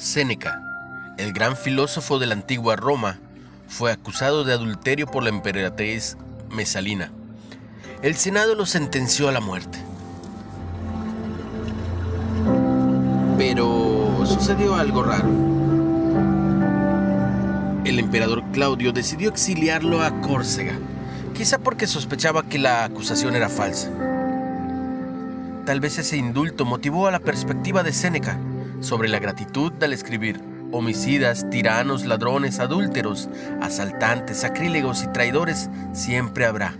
Séneca, el gran filósofo de la antigua Roma, fue acusado de adulterio por la emperatriz Mesalina. El Senado lo sentenció a la muerte. Pero sucedió algo raro. El emperador Claudio decidió exiliarlo a Córcega, quizá porque sospechaba que la acusación era falsa. Tal vez ese indulto motivó a la perspectiva de Séneca sobre la gratitud al escribir homicidas, tiranos, ladrones, adúlteros, asaltantes, sacrílegos y traidores siempre habrá.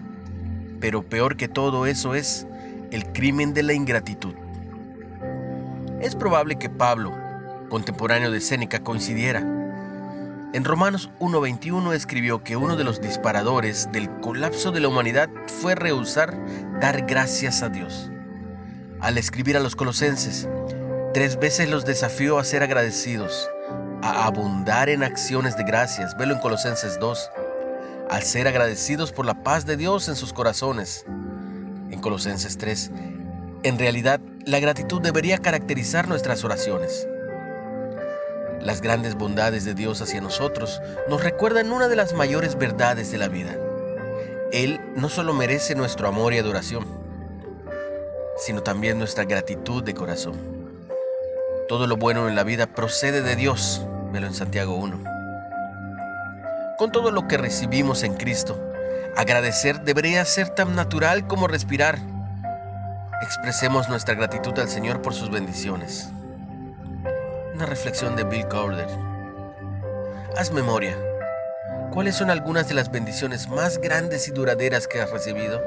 Pero peor que todo eso es el crimen de la ingratitud. Es probable que Pablo, contemporáneo de Séneca, coincidiera. En Romanos 1.21 escribió que uno de los disparadores del colapso de la humanidad fue rehusar dar gracias a Dios. Al escribir a los colosenses, tres veces los desafió a ser agradecidos, a abundar en acciones de gracias, velo en Colosenses 2, al ser agradecidos por la paz de Dios en sus corazones. En Colosenses 3, en realidad la gratitud debería caracterizar nuestras oraciones. Las grandes bondades de Dios hacia nosotros nos recuerdan una de las mayores verdades de la vida. Él no solo merece nuestro amor y adoración, sino también nuestra gratitud de corazón. Todo lo bueno en la vida procede de Dios, velo en Santiago 1. Con todo lo que recibimos en Cristo, agradecer debería ser tan natural como respirar. Expresemos nuestra gratitud al Señor por sus bendiciones. Una reflexión de Bill Corder. Haz memoria. ¿Cuáles son algunas de las bendiciones más grandes y duraderas que has recibido?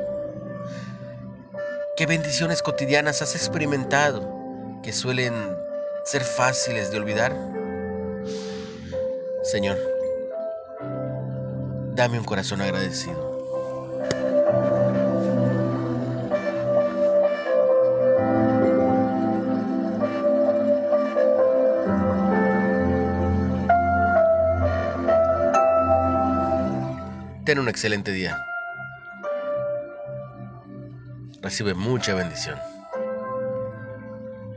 ¿Qué bendiciones cotidianas has experimentado que suelen ser fáciles de olvidar? Señor, dame un corazón agradecido. Ten un excelente día. Recibe mucha bendición.